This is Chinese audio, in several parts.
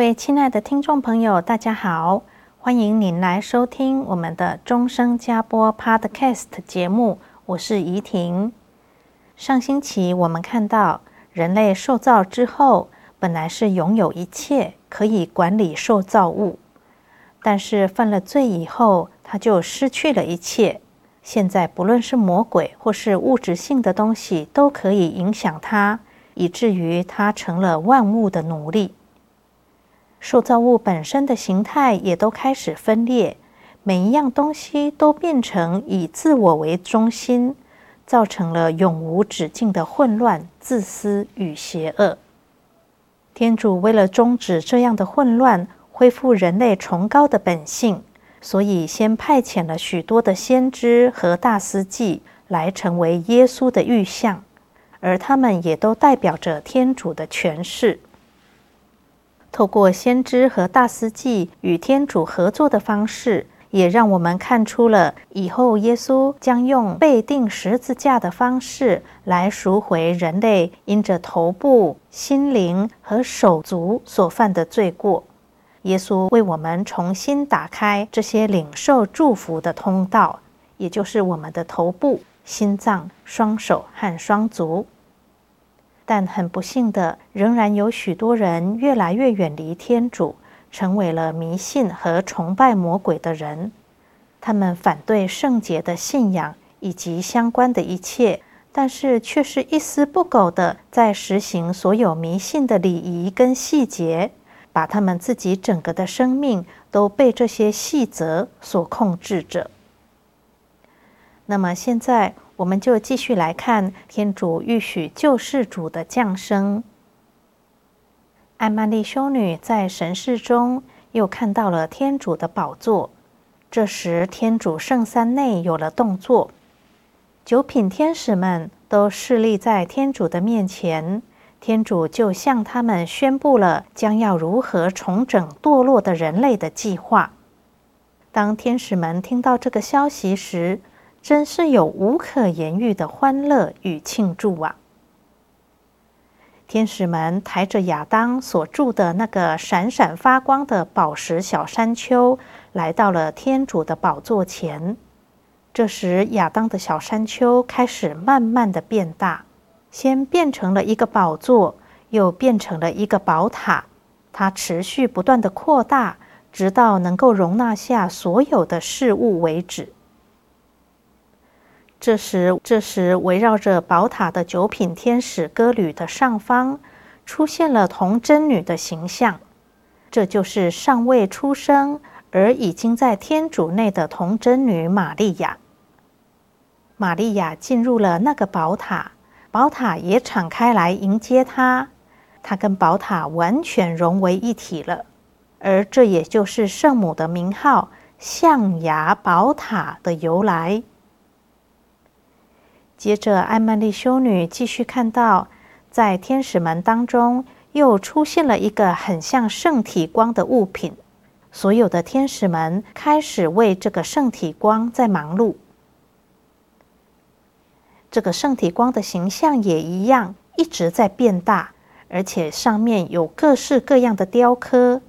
各位亲爱的听众朋友，大家好，欢迎您来收听我们的终生加播 Podcast 节目，我是怡婷。上星期我们看到，人类受造之后，本来是拥有一切，可以管理受造物，但是犯了罪以后，他就失去了一切。现在不论是魔鬼或是物质性的东西，都可以影响他，以至于他成了万物的奴隶。受造物本身的形态也都开始分裂，每一样东西都变成以自我为中心，造成了永无止境的混乱、自私与邪恶。天主为了终止这样的混乱，恢复人类崇高的本性，所以先派遣了许多的先知和大司祭来成为耶稣的预像，而他们也都代表着天主的权势。透过先知和大司祭与天主合作的方式，也让我们看出了以后耶稣将用被钉十字架的方式来赎回人类因着头部、心灵和手足所犯的罪过。耶稣为我们重新打开这些领受祝福的通道，也就是我们的头部、心脏、双手和双足。但很不幸的，仍然有许多人越来越远离天主，成为了迷信和崇拜魔鬼的人。他们反对圣洁的信仰以及相关的一切，但是却是一丝不苟地在实行所有迷信的礼仪跟细节，把他们自己整个的生命都被这些细则所控制着。那么现在。我们就继续来看天主预许救世主的降生。艾曼丽修女在神视中又看到了天主的宝座。这时，天主圣三内有了动作，九品天使们都侍立在天主的面前，天主就向他们宣布了将要如何重整堕落的人类的计划。当天使们听到这个消息时，真是有无可言喻的欢乐与庆祝啊！天使们抬着亚当所住的那个闪闪发光的宝石小山丘，来到了天主的宝座前。这时，亚当的小山丘开始慢慢的变大，先变成了一个宝座，又变成了一个宝塔。它持续不断的扩大，直到能够容纳下所有的事物为止。这时，这时围绕着宝塔的九品天使歌女的上方，出现了童真女的形象。这就是尚未出生而已经在天主内的童真女玛利亚。玛利亚进入了那个宝塔，宝塔也敞开来迎接她，她跟宝塔完全融为一体了。而这也就是圣母的名号“象牙宝塔”的由来。接着，艾曼丽修女继续看到，在天使们当中又出现了一个很像圣体光的物品。所有的天使们开始为这个圣体光在忙碌。这个圣体光的形象也一样，一直在变大，而且上面有各式各样的雕刻。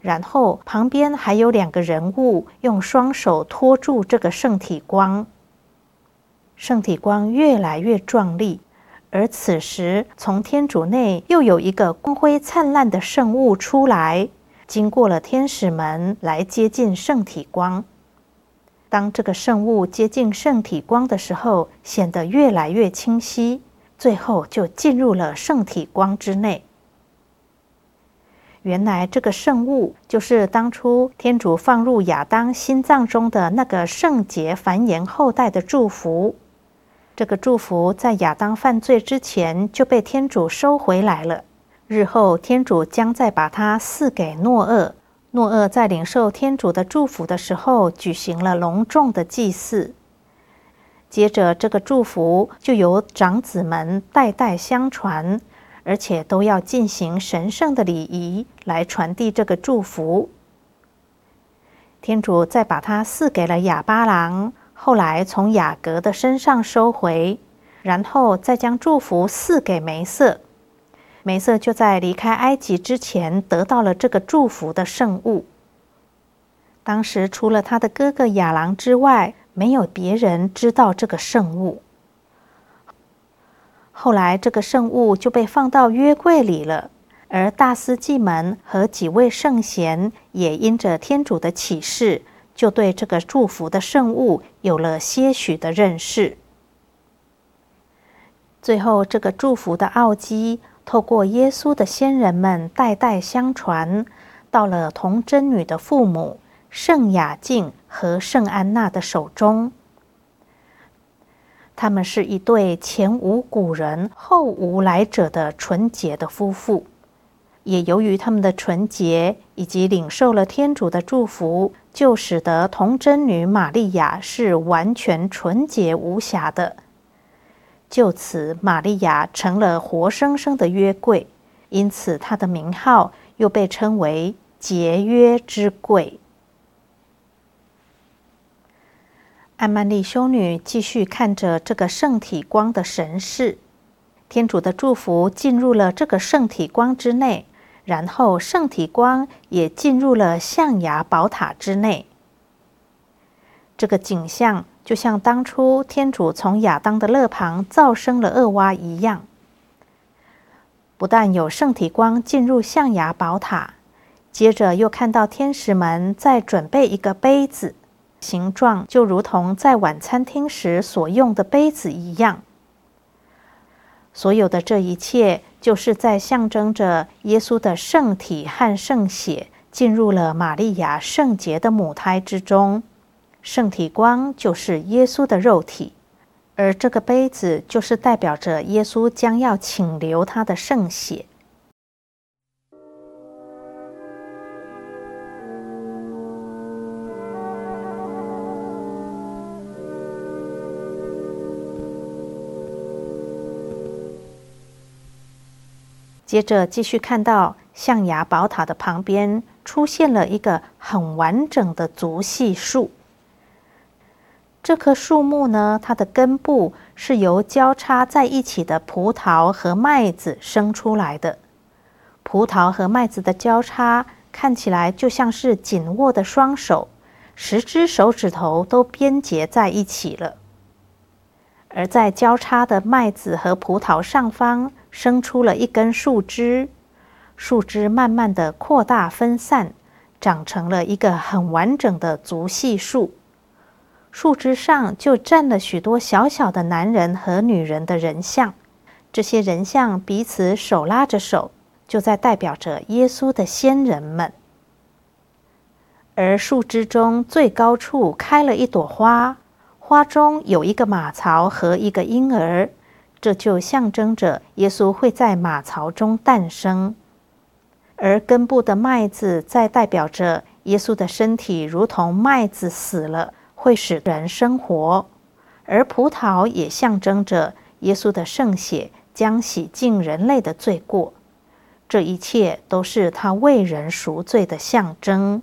然后旁边还有两个人物用双手托住这个圣体光。圣体光越来越壮丽，而此时从天主内又有一个光辉灿烂的圣物出来，经过了天使门来接近圣体光。当这个圣物接近圣体光的时候，显得越来越清晰，最后就进入了圣体光之内。原来这个圣物就是当初天主放入亚当心脏中的那个圣洁繁衍后代的祝福。这个祝福在亚当犯罪之前就被天主收回来了，日后天主将再把它赐给诺厄。诺厄在领受天主的祝福的时候，举行了隆重的祭祀。接着，这个祝福就由长子们代代相传，而且都要进行神圣的礼仪来传递这个祝福。天主再把它赐给了亚巴郎，后来从雅各的身上收回，然后再将祝福赐给梅瑟。梅瑟就在离开埃及之前得到了这个祝福的圣物。当时除了他的哥哥亚郎之外，没有别人知道这个圣物。后来这个圣物就被放到约柜里了，而大司祭门和几位圣贤也因着天主的启示，就对这个祝福的圣物有了些许的认识。最后，这个祝福的奥迹。透过耶稣的先人们代代相传，到了童贞女的父母圣雅敬和圣安娜的手中。他们是一对前无古人后无来者的纯洁的夫妇，也由于他们的纯洁以及领受了天主的祝福，就使得童贞女玛利亚是完全纯洁无瑕的。就此，玛利亚成了活生生的约柜，因此她的名号又被称为节约之柜。艾曼丽修女继续看着这个圣体光的神事，天主的祝福进入了这个圣体光之内，然后圣体光也进入了象牙宝塔之内。这个景象。就像当初天主从亚当的肋旁造生了厄娃一样，不但有圣体光进入象牙宝塔，接着又看到天使们在准备一个杯子，形状就如同在晚餐厅时所用的杯子一样。所有的这一切，就是在象征着耶稣的圣体和圣血进入了玛利亚圣洁的母胎之中。圣体光就是耶稣的肉体，而这个杯子就是代表着耶稣将要请留他的圣血。接着继续看到象牙宝塔的旁边出现了一个很完整的足细树。这棵树木呢，它的根部是由交叉在一起的葡萄和麦子生出来的。葡萄和麦子的交叉看起来就像是紧握的双手，十只手指头都编结在一起了。而在交叉的麦子和葡萄上方生出了一根树枝，树枝慢慢的扩大分散，长成了一个很完整的足细树。树枝上就站了许多小小的男人和女人的人像，这些人像彼此手拉着手，就在代表着耶稣的先人们。而树枝中最高处开了一朵花，花中有一个马槽和一个婴儿，这就象征着耶稣会在马槽中诞生。而根部的麦子在代表着耶稣的身体，如同麦子死了。会使人生活，而葡萄也象征着耶稣的圣血将洗净人类的罪过，这一切都是他为人赎罪的象征。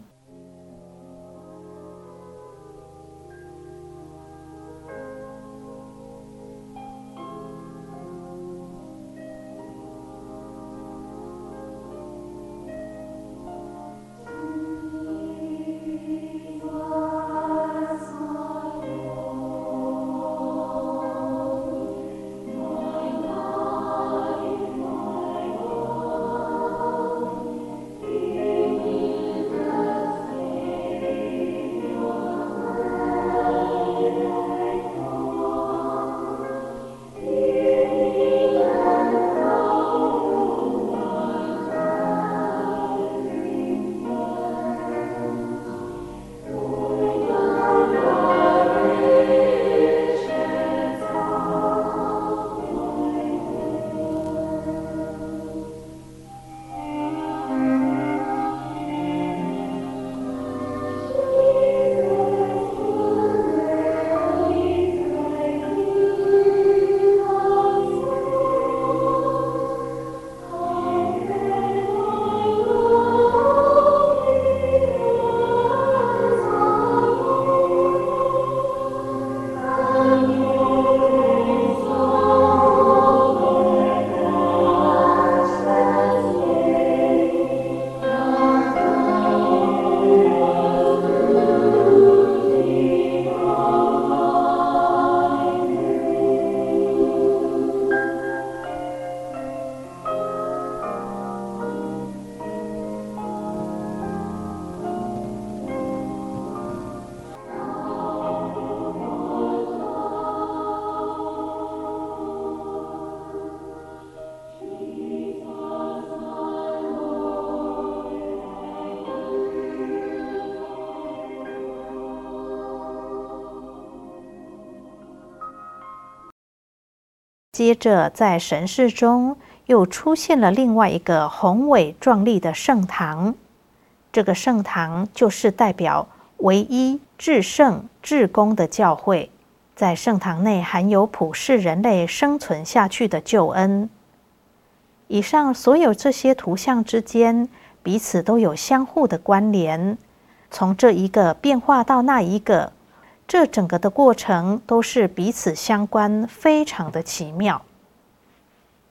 接着在神视中又出现了另外一个宏伟壮丽的圣堂。这个圣堂就是代表唯一至圣至公的教会，在圣堂内含有普世人类生存下去的救恩。以上所有这些图像之间彼此都有相互的关联，从这一个变化到那一个，这整个的过程都是彼此相关，非常的奇妙。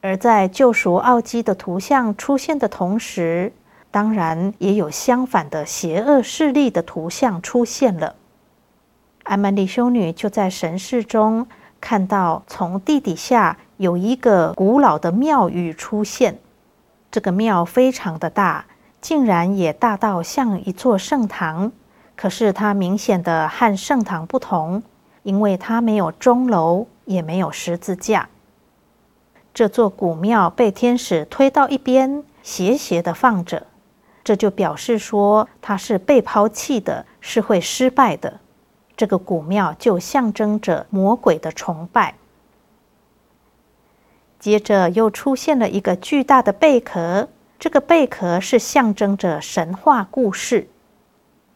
而在救赎奥基的图像出现的同时，当然，也有相反的邪恶势力的图像出现了。艾曼丽修女就在神视中看到，从地底下有一个古老的庙宇出现。这个庙非常的大，竟然也大到像一座圣堂。可是它明显的和圣堂不同，因为它没有钟楼，也没有十字架。这座古庙被天使推到一边，斜斜的放着。这就表示说，它是被抛弃的，是会失败的。这个古庙就象征着魔鬼的崇拜。接着又出现了一个巨大的贝壳，这个贝壳是象征着神话故事。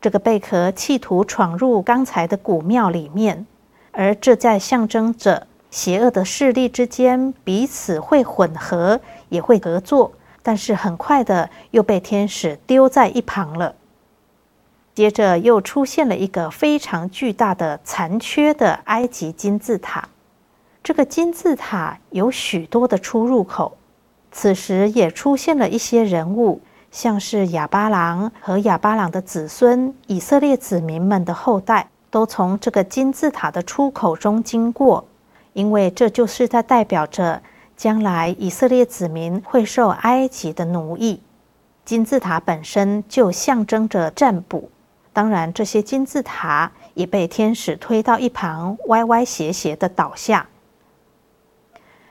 这个贝壳企图闯入刚才的古庙里面，而这在象征着邪恶的势力之间彼此会混合，也会合作。但是很快的又被天使丢在一旁了。接着又出现了一个非常巨大的残缺的埃及金字塔。这个金字塔有许多的出入口。此时也出现了一些人物，像是亚巴郎和亚巴郎的子孙以色列子民们的后代，都从这个金字塔的出口中经过，因为这就是在代表着。将来以色列子民会受埃及的奴役，金字塔本身就象征着占卜。当然，这些金字塔也被天使推到一旁，歪歪斜斜的倒下。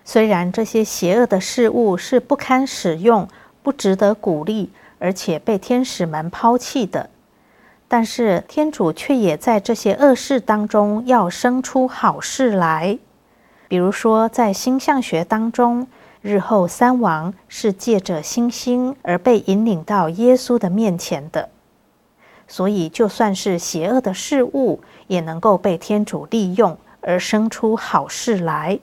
虽然这些邪恶的事物是不堪使用、不值得鼓励，而且被天使们抛弃的，但是天主却也在这些恶事当中要生出好事来。比如说，在星象学当中，日后三王是借着星星而被引领到耶稣的面前的，所以就算是邪恶的事物，也能够被天主利用而生出好事来。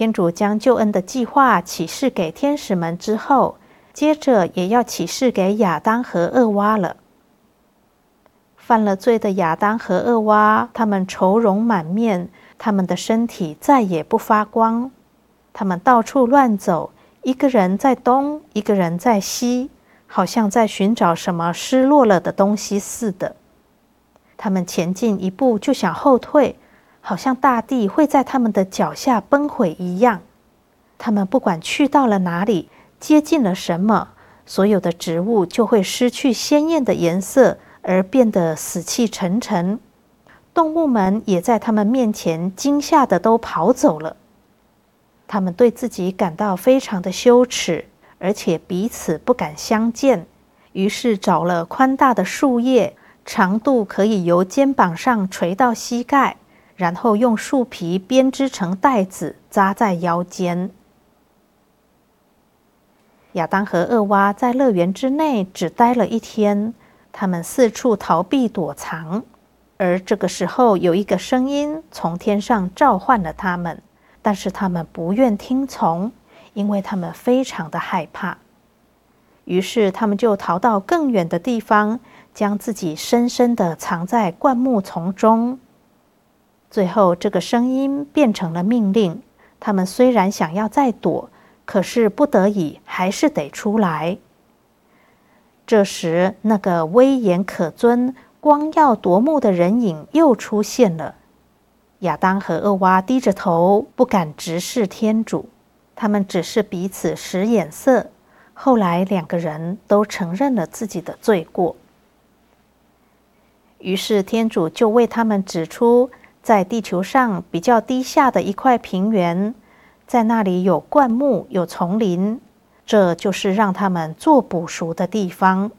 天主将救恩的计划启示给天使们之后，接着也要启示给亚当和厄娃了。犯了罪的亚当和厄娃，他们愁容满面。他们的身体再也不发光，他们到处乱走，一个人在东，一个人在西，好像在寻找什么失落了的东西似的。他们前进一步就想后退，好像大地会在他们的脚下崩毁一样。他们不管去到了哪里，接近了什么，所有的植物就会失去鲜艳的颜色，而变得死气沉沉。动物们也在他们面前惊吓的都跑走了。他们对自己感到非常的羞耻，而且彼此不敢相见，于是找了宽大的树叶，长度可以由肩膀上垂到膝盖，然后用树皮编织成带子扎在腰间。亚当和厄娃在乐园之内只待了一天，他们四处逃避躲藏。而这个时候，有一个声音从天上召唤了他们，但是他们不愿听从，因为他们非常的害怕。于是他们就逃到更远的地方，将自己深深的藏在灌木丛中。最后，这个声音变成了命令。他们虽然想要再躲，可是不得已还是得出来。这时，那个威严可尊，光耀夺目的人影又出现了。亚当和厄娃低着头，不敢直视天主，他们只是彼此使眼色。后来，两个人都承认了自己的罪过。于是，天主就为他们指出，在地球上比较低下的一块平原，在那里有灌木，有丛林，这就是让他们做捕鼠的地方。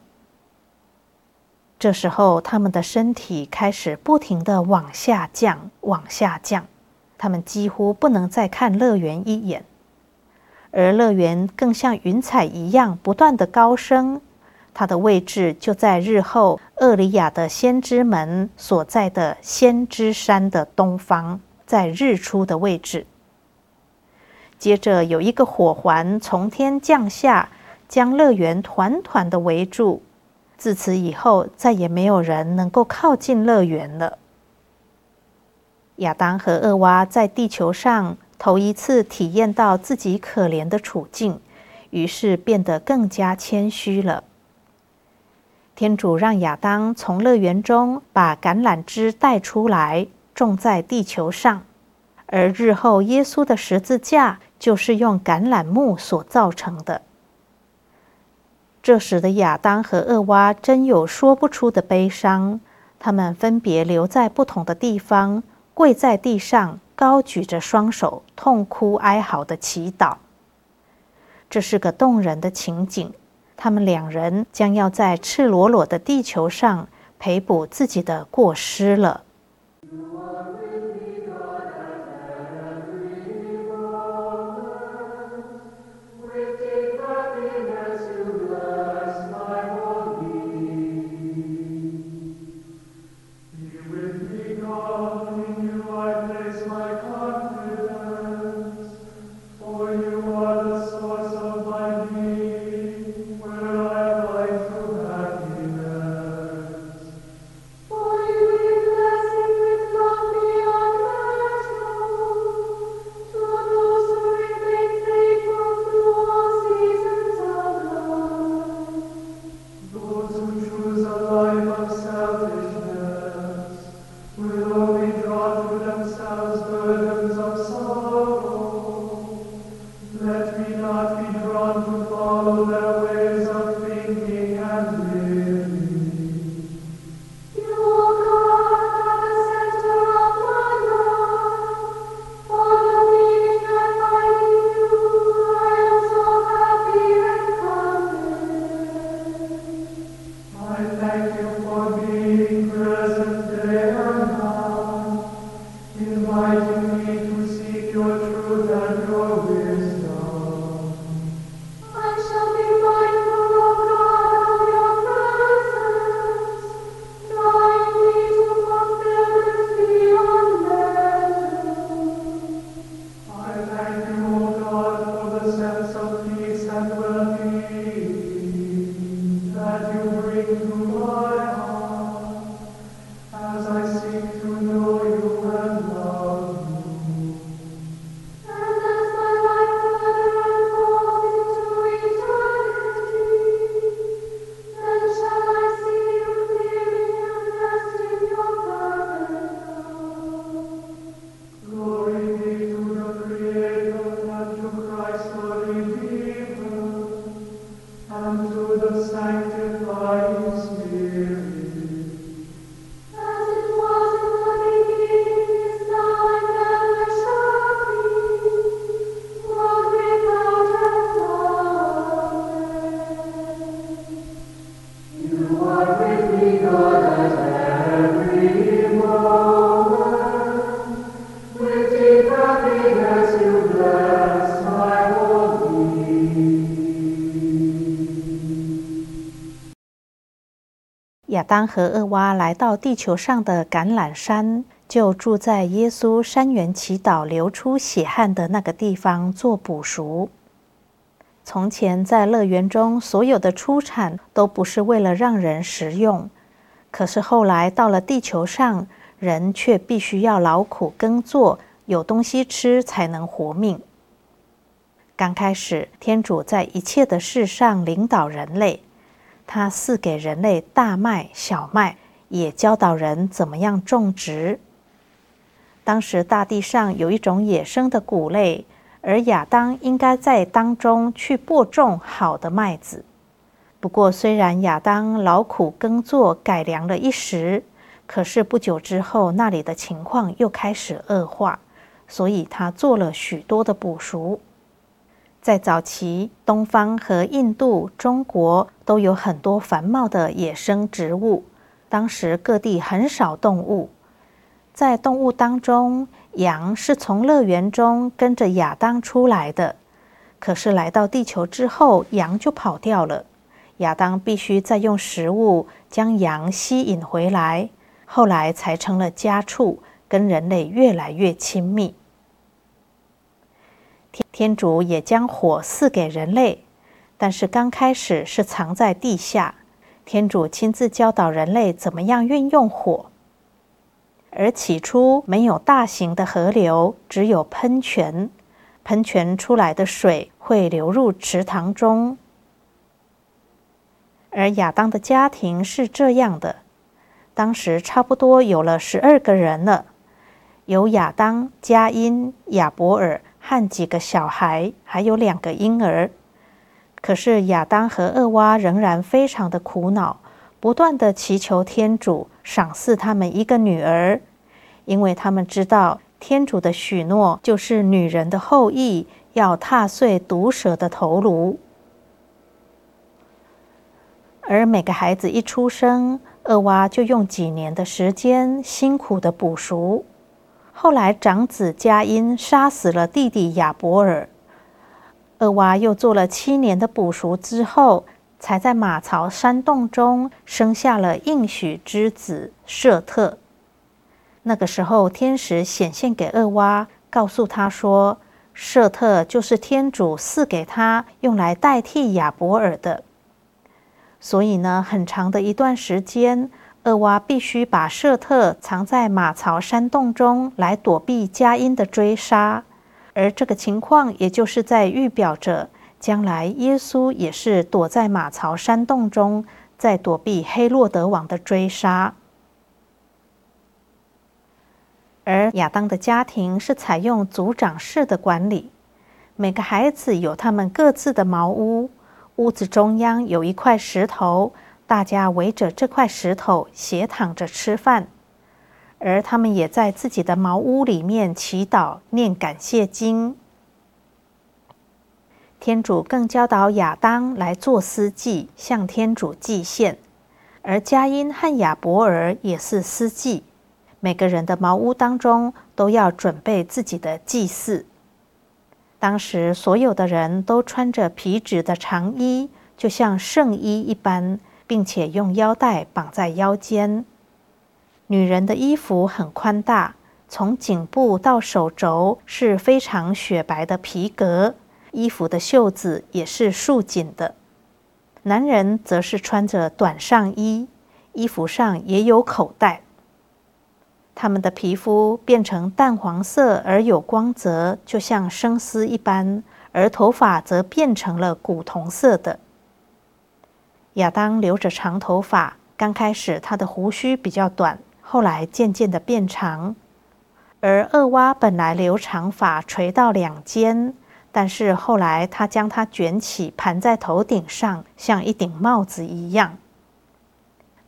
这时候，他们的身体开始不停的往下降，往下降。他们几乎不能再看乐园一眼，而乐园更像云彩一样不断的高升。它的位置就在日后厄里亚的先知们所在的先知山的东方，在日出的位置。接着有一个火环从天降下，将乐园团团的围住。自此以后，再也没有人能够靠近乐园了。亚当和厄娃在地球上头一次体验到自己可怜的处境，于是变得更加谦虚了。天主让亚当从乐园中把橄榄枝带出来，种在地球上，而日后耶稣的十字架就是用橄榄木所造成的。这时的亚当和厄娃真有说不出的悲伤，他们分别留在不同的地方，跪在地上，高举着双手，痛哭哀嚎的祈祷。这是个动人的情景。他们两人将要在赤裸裸的地球上赔补自己的过失了。亚当和厄娃来到地球上的橄榄山，就住在耶稣山园祈祷流出血汗的那个地方做捕赎。从前在乐园中，所有的出产都不是为了让人食用，可是后来到了地球上，人却必须要劳苦耕作，有东西吃才能活命。刚开始，天主在一切的事上领导人类。他赐给人类大麦、小麦，也教导人怎么样种植。当时大地上有一种野生的谷类，而亚当应该在当中去播种好的麦子。不过，虽然亚当劳苦耕作，改良了一时，可是不久之后，那里的情况又开始恶化，所以他做了许多的补赎。在早期，东方和印度、中国都有很多繁茂的野生植物。当时各地很少动物，在动物当中，羊是从乐园中跟着亚当出来的，可是来到地球之后，羊就跑掉了。亚当必须再用食物将羊吸引回来，后来才成了家畜，跟人类越来越亲密。天天主也将火赐给人类，但是刚开始是藏在地下。天主亲自教导人类怎么样运用火。而起初没有大型的河流，只有喷泉。喷泉出来的水会流入池塘中。而亚当的家庭是这样的：当时差不多有了十二个人了，有亚当、佳音、亚伯尔和几个小孩，还有两个婴儿。可是亚当和厄娃仍然非常的苦恼。不断地祈求天主赏赐他们一个女儿，因为他们知道天主的许诺就是女人的后裔要踏碎毒蛇的头颅。而每个孩子一出生，厄娃就用几年的时间辛苦地补赎。后来长子佳音杀死了弟弟亚伯尔，厄娃又做了七年的补赎之后。才在马槽山洞中生下了应许之子设特。那个时候，天使显现给厄娃，告诉他说：“设特就是天主赐给他用来代替亚伯尔的。”所以呢，很长的一段时间，厄娃必须把设特藏在马槽山洞中来躲避佳音的追杀，而这个情况也就是在预表着。将来，耶稣也是躲在马槽山洞中，在躲避黑洛德王的追杀。而亚当的家庭是采用族长式的管理，每个孩子有他们各自的茅屋，屋子中央有一块石头，大家围着这块石头斜躺着吃饭，而他们也在自己的茅屋里面祈祷、念感谢经。天主更教导亚当来做司祭，向天主祭献，而加因和亚伯尔也是司祭。每个人的茅屋当中都要准备自己的祭祀。当时所有的人都穿着皮质的长衣，就像圣衣一般，并且用腰带绑在腰间。女人的衣服很宽大，从颈部到手肘是非常雪白的皮革。衣服的袖子也是束紧的，男人则是穿着短上衣，衣服上也有口袋。他们的皮肤变成淡黄色而有光泽，就像生丝一般，而头发则变成了古铜色的。亚当留着长头发，刚开始他的胡须比较短，后来渐渐的变长，而厄娃本来留长发垂到两肩。但是后来，他将它卷起，盘在头顶上，像一顶帽子一样。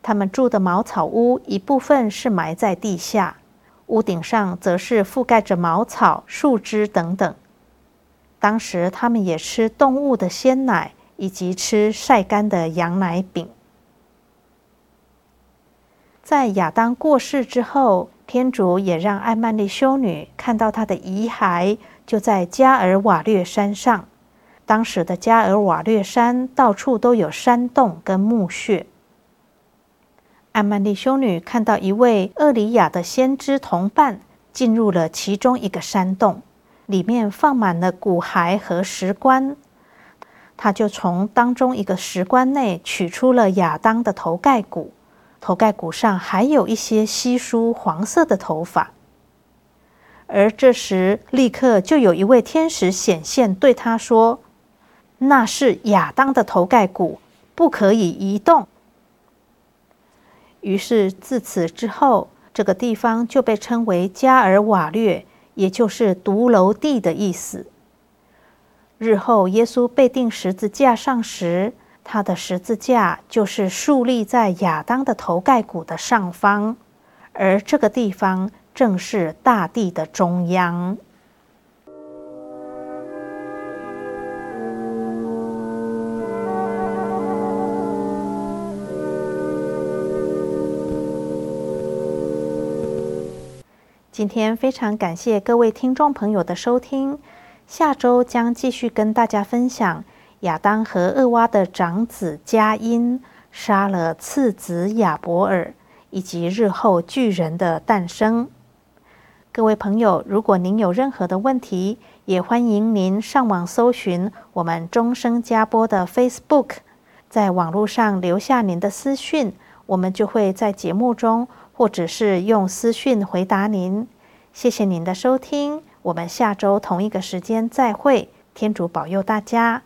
他们住的茅草屋一部分是埋在地下，屋顶上则是覆盖着茅草、树枝等等。当时他们也吃动物的鲜奶，以及吃晒干的羊奶饼。在亚当过世之后，天主也让艾曼丽修女看到她的遗骸。就在加尔瓦略山上，当时的加尔瓦略山到处都有山洞跟墓穴。艾曼丽修女看到一位厄里亚的先知同伴进入了其中一个山洞，里面放满了骨骸和石棺。她就从当中一个石棺内取出了亚当的头盖骨，头盖骨上还有一些稀疏黄色的头发。而这时，立刻就有一位天使显现，对他说：“那是亚当的头盖骨，不可以移动。”于是自此之后，这个地方就被称为加尔瓦略，也就是独楼地的意思。日后耶稣被钉十字架上时，他的十字架就是竖立在亚当的头盖骨的上方，而这个地方。正是大地的中央。今天非常感谢各位听众朋友的收听，下周将继续跟大家分享亚当和厄娃的长子迦因杀了次子亚伯尔，以及日后巨人的诞生。各位朋友，如果您有任何的问题，也欢迎您上网搜寻我们钟声加播的 Facebook，在网络上留下您的私讯，我们就会在节目中或者是用私讯回答您。谢谢您的收听，我们下周同一个时间再会，天主保佑大家。